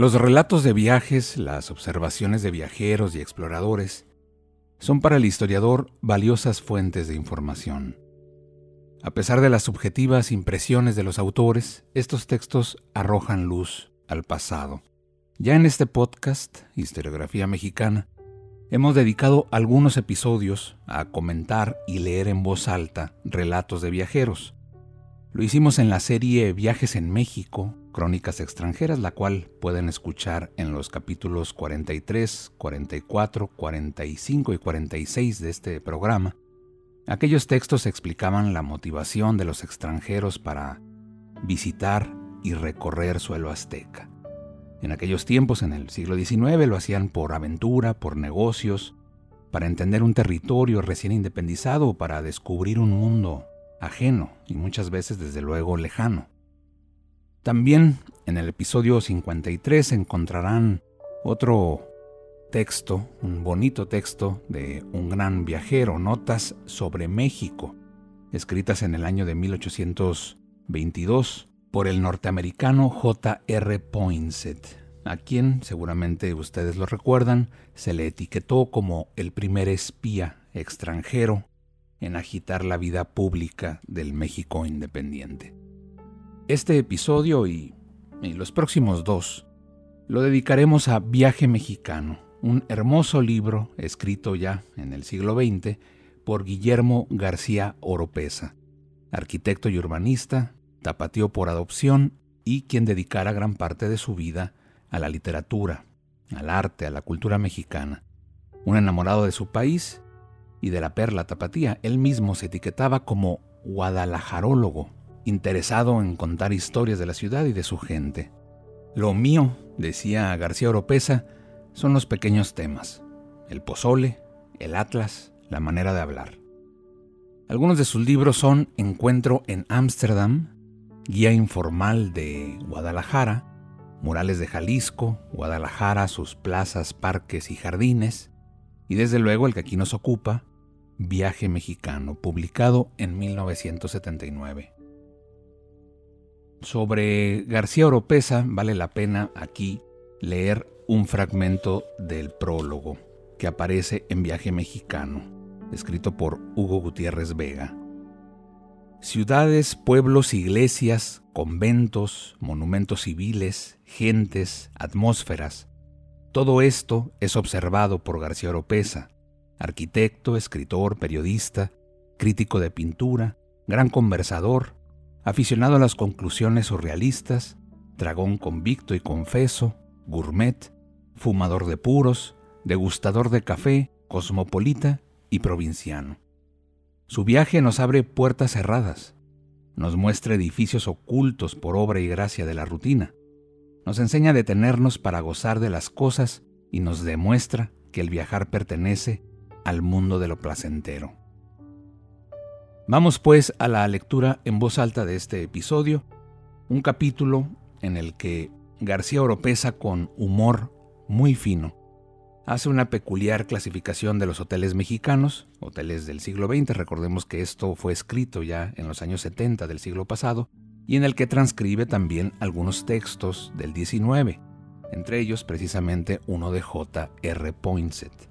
Los relatos de viajes, las observaciones de viajeros y exploradores, son para el historiador valiosas fuentes de información. A pesar de las subjetivas impresiones de los autores, estos textos arrojan luz al pasado. Ya en este podcast, Historiografía Mexicana, hemos dedicado algunos episodios a comentar y leer en voz alta relatos de viajeros. Lo hicimos en la serie Viajes en México, Crónicas extranjeras, la cual pueden escuchar en los capítulos 43, 44, 45 y 46 de este programa. Aquellos textos explicaban la motivación de los extranjeros para visitar y recorrer suelo azteca. En aquellos tiempos, en el siglo XIX, lo hacían por aventura, por negocios, para entender un territorio recién independizado para descubrir un mundo ajeno y muchas veces desde luego lejano. También en el episodio 53 encontrarán otro texto, un bonito texto de un gran viajero, notas sobre México, escritas en el año de 1822 por el norteamericano J.R. Poinsett, a quien seguramente ustedes lo recuerdan, se le etiquetó como el primer espía extranjero en agitar la vida pública del México independiente. Este episodio y, los próximos dos lo dedicaremos a Viaje Mexicano, un hermoso libro escrito ya en el siglo XX por Guillermo García Oropesa, arquitecto y urbanista, tapatío por adopción y quien dedicara gran parte de su vida a la literatura, al arte, a la cultura mexicana. Un enamorado de su país y de la perla tapatía, él mismo se etiquetaba como guadalajarólogo interesado en contar historias de la ciudad y de su gente. Lo mío, decía García Oropesa, son los pequeños temas, el pozole, el atlas, la manera de hablar. Algunos de sus libros son Encuentro en Ámsterdam, Guía Informal de Guadalajara, Murales de Jalisco, Guadalajara, sus plazas, parques y jardines, y desde luego el que aquí nos ocupa, Viaje Mexicano, publicado en 1979. Sobre García Oropesa vale la pena aquí leer un fragmento del prólogo que aparece en Viaje Mexicano, escrito por Hugo Gutiérrez Vega. Ciudades, pueblos, iglesias, conventos, monumentos civiles, gentes, atmósferas, todo esto es observado por García Oropesa, arquitecto, escritor, periodista, crítico de pintura, gran conversador, aficionado a las conclusiones surrealistas, dragón convicto y confeso, gourmet, fumador de puros, degustador de café, cosmopolita y provinciano. Su viaje nos abre puertas cerradas, nos muestra edificios ocultos por obra y gracia de la rutina, nos enseña a detenernos para gozar de las cosas y nos demuestra que el viajar pertenece al mundo de lo placentero. Vamos pues a la lectura en voz alta de este episodio, un capítulo en el que García Oropesa con humor muy fino hace una peculiar clasificación de los hoteles mexicanos, hoteles del siglo XX, recordemos que esto fue escrito ya en los años 70 del siglo pasado, y en el que transcribe también algunos textos del XIX, entre ellos precisamente uno de J. R. Poinsett.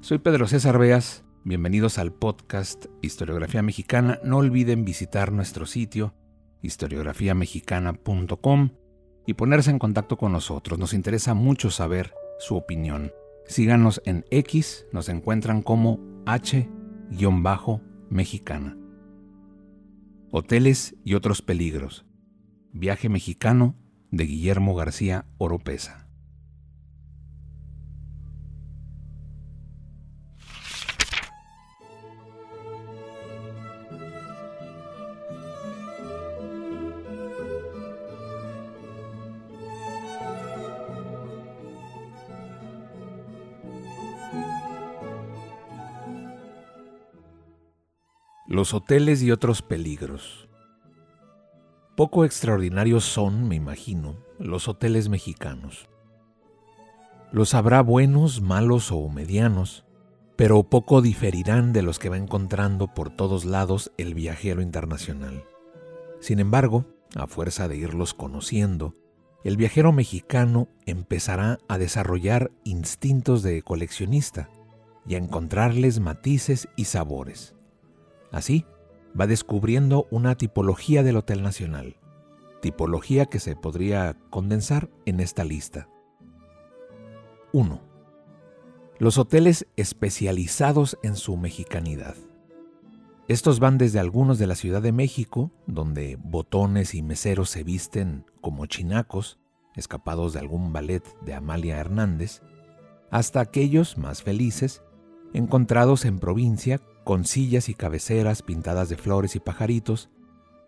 Soy Pedro César Beas Bienvenidos al podcast Historiografía Mexicana. No olviden visitar nuestro sitio historiografiamexicana.com y ponerse en contacto con nosotros. Nos interesa mucho saber su opinión. Síganos en X, nos encuentran como H-Mexicana. Hoteles y otros peligros. Viaje mexicano de Guillermo García Oropesa. Los hoteles y otros peligros. Poco extraordinarios son, me imagino, los hoteles mexicanos. Los habrá buenos, malos o medianos, pero poco diferirán de los que va encontrando por todos lados el viajero internacional. Sin embargo, a fuerza de irlos conociendo, el viajero mexicano empezará a desarrollar instintos de coleccionista y a encontrarles matices y sabores. Así, va descubriendo una tipología del Hotel Nacional, tipología que se podría condensar en esta lista. 1. Los hoteles especializados en su mexicanidad. Estos van desde algunos de la Ciudad de México, donde botones y meseros se visten como chinacos, escapados de algún ballet de Amalia Hernández, hasta aquellos más felices, encontrados en provincia con sillas y cabeceras pintadas de flores y pajaritos,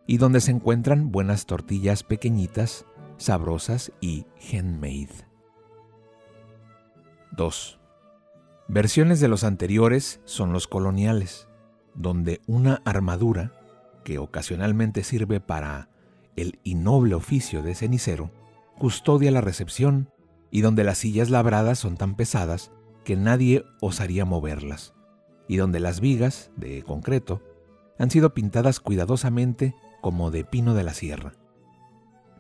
y donde se encuentran buenas tortillas pequeñitas, sabrosas y handmade. 2. Versiones de los anteriores son los coloniales, donde una armadura, que ocasionalmente sirve para el innoble oficio de cenicero, custodia la recepción y donde las sillas labradas son tan pesadas que nadie osaría moverlas, y donde las vigas, de concreto, han sido pintadas cuidadosamente como de pino de la sierra.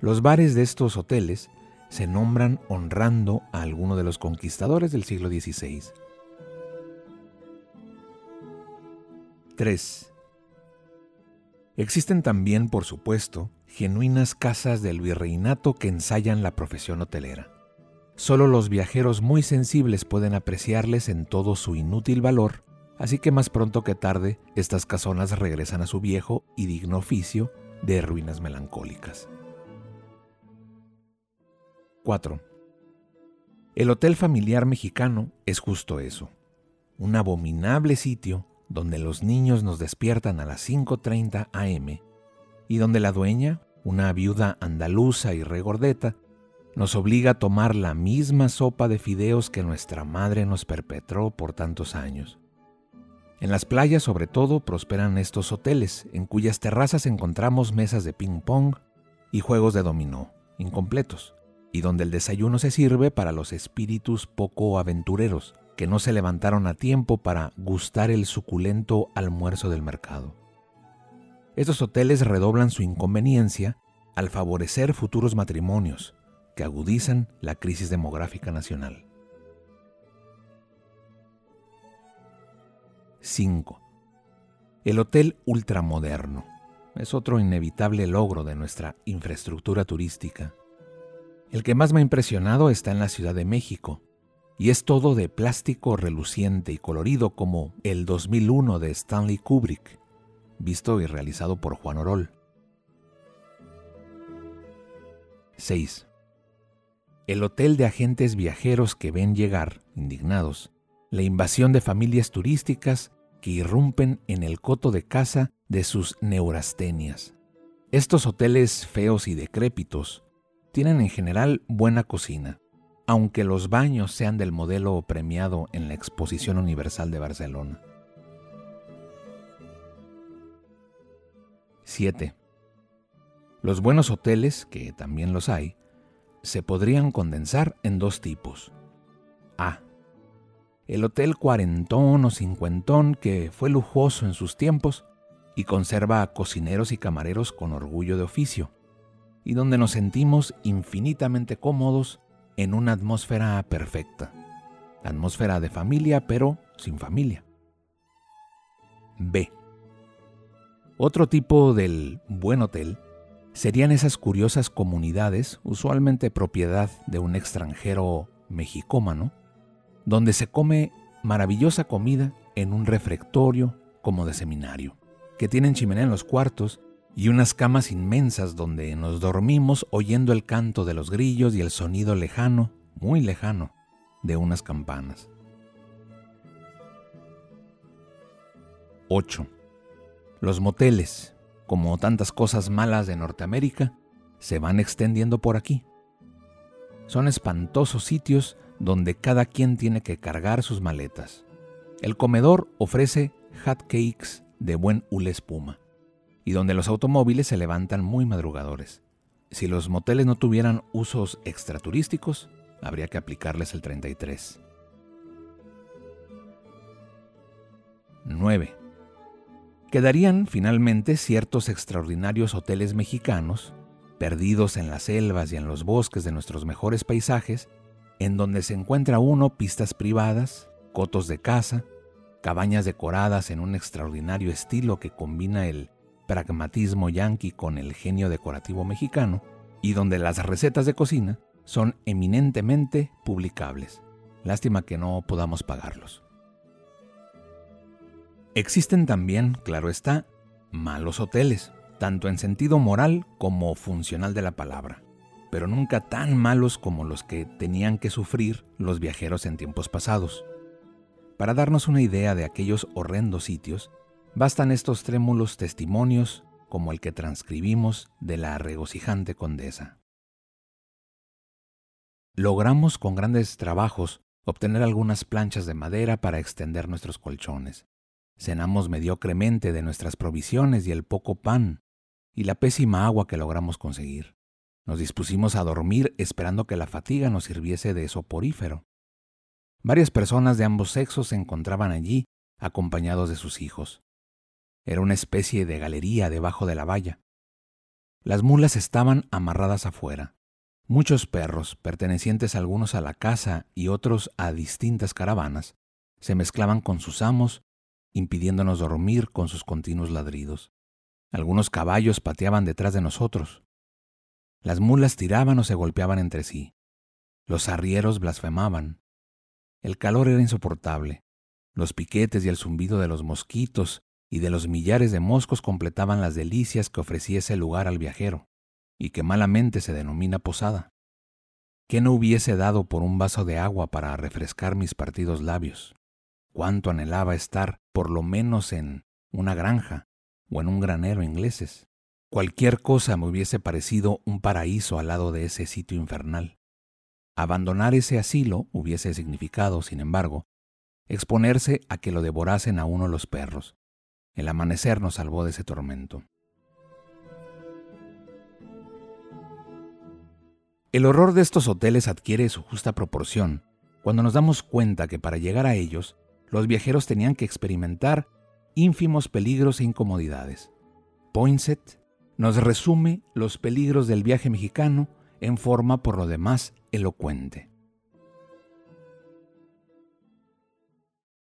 Los bares de estos hoteles se nombran honrando a alguno de los conquistadores del siglo XVI. 3. Existen también, por supuesto, genuinas casas del virreinato que ensayan la profesión hotelera. Solo los viajeros muy sensibles pueden apreciarles en todo su inútil valor, así que más pronto que tarde estas casonas regresan a su viejo y digno oficio de ruinas melancólicas. 4. El hotel familiar mexicano es justo eso, un abominable sitio donde los niños nos despiertan a las 5.30 am y donde la dueña, una viuda andaluza y regordeta, nos obliga a tomar la misma sopa de fideos que nuestra madre nos perpetró por tantos años. En las playas sobre todo prosperan estos hoteles, en cuyas terrazas encontramos mesas de ping-pong y juegos de dominó, incompletos, y donde el desayuno se sirve para los espíritus poco aventureros, que no se levantaron a tiempo para gustar el suculento almuerzo del mercado. Estos hoteles redoblan su inconveniencia al favorecer futuros matrimonios que agudizan la crisis demográfica nacional. 5. El hotel ultramoderno es otro inevitable logro de nuestra infraestructura turística. El que más me ha impresionado está en la Ciudad de México, y es todo de plástico reluciente y colorido como el 2001 de Stanley Kubrick, visto y realizado por Juan Orol. 6. El hotel de agentes viajeros que ven llegar, indignados, la invasión de familias turísticas que irrumpen en el coto de casa de sus neurastenias. Estos hoteles feos y decrépitos tienen en general buena cocina, aunque los baños sean del modelo premiado en la Exposición Universal de Barcelona. 7. Los buenos hoteles, que también los hay, se podrían condensar en dos tipos. El hotel cuarentón o cincuentón que fue lujoso en sus tiempos y conserva a cocineros y camareros con orgullo de oficio, y donde nos sentimos infinitamente cómodos en una atmósfera perfecta. Atmósfera de familia, pero sin familia. B. Otro tipo del buen hotel serían esas curiosas comunidades, usualmente propiedad de un extranjero mexicómano, donde se come maravillosa comida en un refectorio como de seminario, que tienen chimenea en los cuartos y unas camas inmensas donde nos dormimos oyendo el canto de los grillos y el sonido lejano, muy lejano, de unas campanas. 8. Los moteles, como tantas cosas malas de Norteamérica, se van extendiendo por aquí. Son espantosos sitios donde cada quien tiene que cargar sus maletas. El comedor ofrece hot cakes de buen hule espuma, y donde los automóviles se levantan muy madrugadores. Si los moteles no tuvieran usos extraturísticos, habría que aplicarles el 33. 9. Quedarían finalmente ciertos extraordinarios hoteles mexicanos, perdidos en las selvas y en los bosques de nuestros mejores paisajes, en donde se encuentra uno pistas privadas, cotos de caza, cabañas decoradas en un extraordinario estilo que combina el pragmatismo yanqui con el genio decorativo mexicano, y donde las recetas de cocina son eminentemente publicables. Lástima que no podamos pagarlos. Existen también, claro está, malos hoteles, tanto en sentido moral como funcional de la palabra, pero nunca tan malos como los que tenían que sufrir los viajeros en tiempos pasados. Para darnos una idea de aquellos horrendos sitios, bastan estos trémulos testimonios como el que transcribimos de la regocijante condesa. Logramos con grandes trabajos obtener algunas planchas de madera para extender nuestros colchones. Cenamos mediocremente de nuestras provisiones y el poco pan y la pésima agua que logramos conseguir. Nos dispusimos a dormir esperando que la fatiga nos sirviese de soporífero. Varias personas de ambos sexos se encontraban allí, acompañados de sus hijos. Era una especie de galería debajo de la valla. Las mulas estaban amarradas afuera. Muchos perros, pertenecientes algunos a la casa y otros a distintas caravanas, se mezclaban con sus amos, impidiéndonos dormir con sus continuos ladridos. Algunos caballos pateaban detrás de nosotros. Las mulas tiraban o se golpeaban entre sí. Los arrieros blasfemaban. El calor era insoportable. Los piquetes y el zumbido de los mosquitos y de los millares de moscos completaban las delicias que ofrecía ese lugar al viajero y que malamente se denomina posada. ¿Qué no hubiese dado por un vaso de agua para refrescar mis partidos labios? Cuánto anhelaba estar, por lo menos, en una granja o en un granero ingleses. Cualquier cosa me hubiese parecido un paraíso al lado de ese sitio infernal. Abandonar ese asilo hubiese significado, sin embargo, exponerse a que lo devorasen a uno los perros. El amanecer nos salvó de ese tormento. El horror de estos hoteles adquiere su justa proporción cuando nos damos cuenta que para llegar a ellos, los viajeros tenían que experimentar ínfimos peligros e incomodidades. Poinsett nos resume los peligros del viaje mexicano en forma por lo demás elocuente.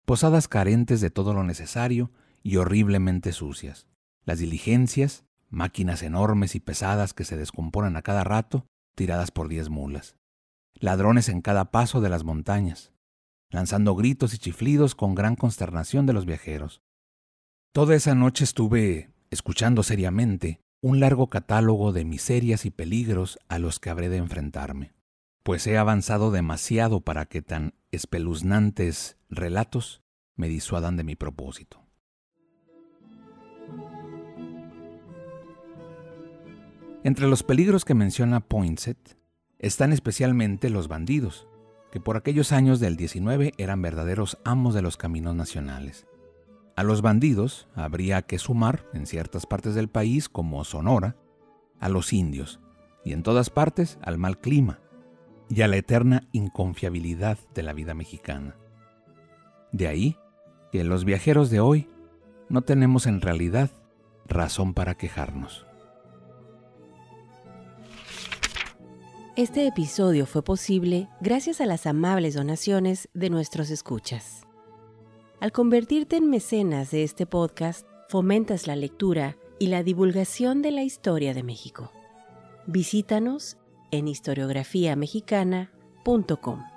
Posadas carentes de todo lo necesario y horriblemente sucias. Las diligencias, máquinas enormes y pesadas que se descomponen a cada rato, tiradas por diez mulas. Ladrones en cada paso de las montañas, lanzando gritos y chiflidos con gran consternación de los viajeros. Toda esa noche estuve escuchando seriamente un largo catálogo de miserias y peligros a los que habré de enfrentarme, pues he avanzado demasiado para que tan espeluznantes relatos me disuadan de mi propósito. Entre los peligros que menciona Poinsett están especialmente los bandidos, que por aquellos años del 19 eran verdaderos amos de los caminos nacionales. A los bandidos habría que sumar, en ciertas partes del país como Sonora, a los indios, y en todas partes al mal clima, y a la eterna inconfiabilidad de la vida mexicana. De ahí que los viajeros de hoy no tenemos en realidad razón para quejarnos. Este episodio fue posible gracias a las amables donaciones de nuestros escuchas. Al convertirte en mecenas de este podcast, fomentas la lectura y la divulgación de la historia de México. Visítanos en historiografiamexicana.com.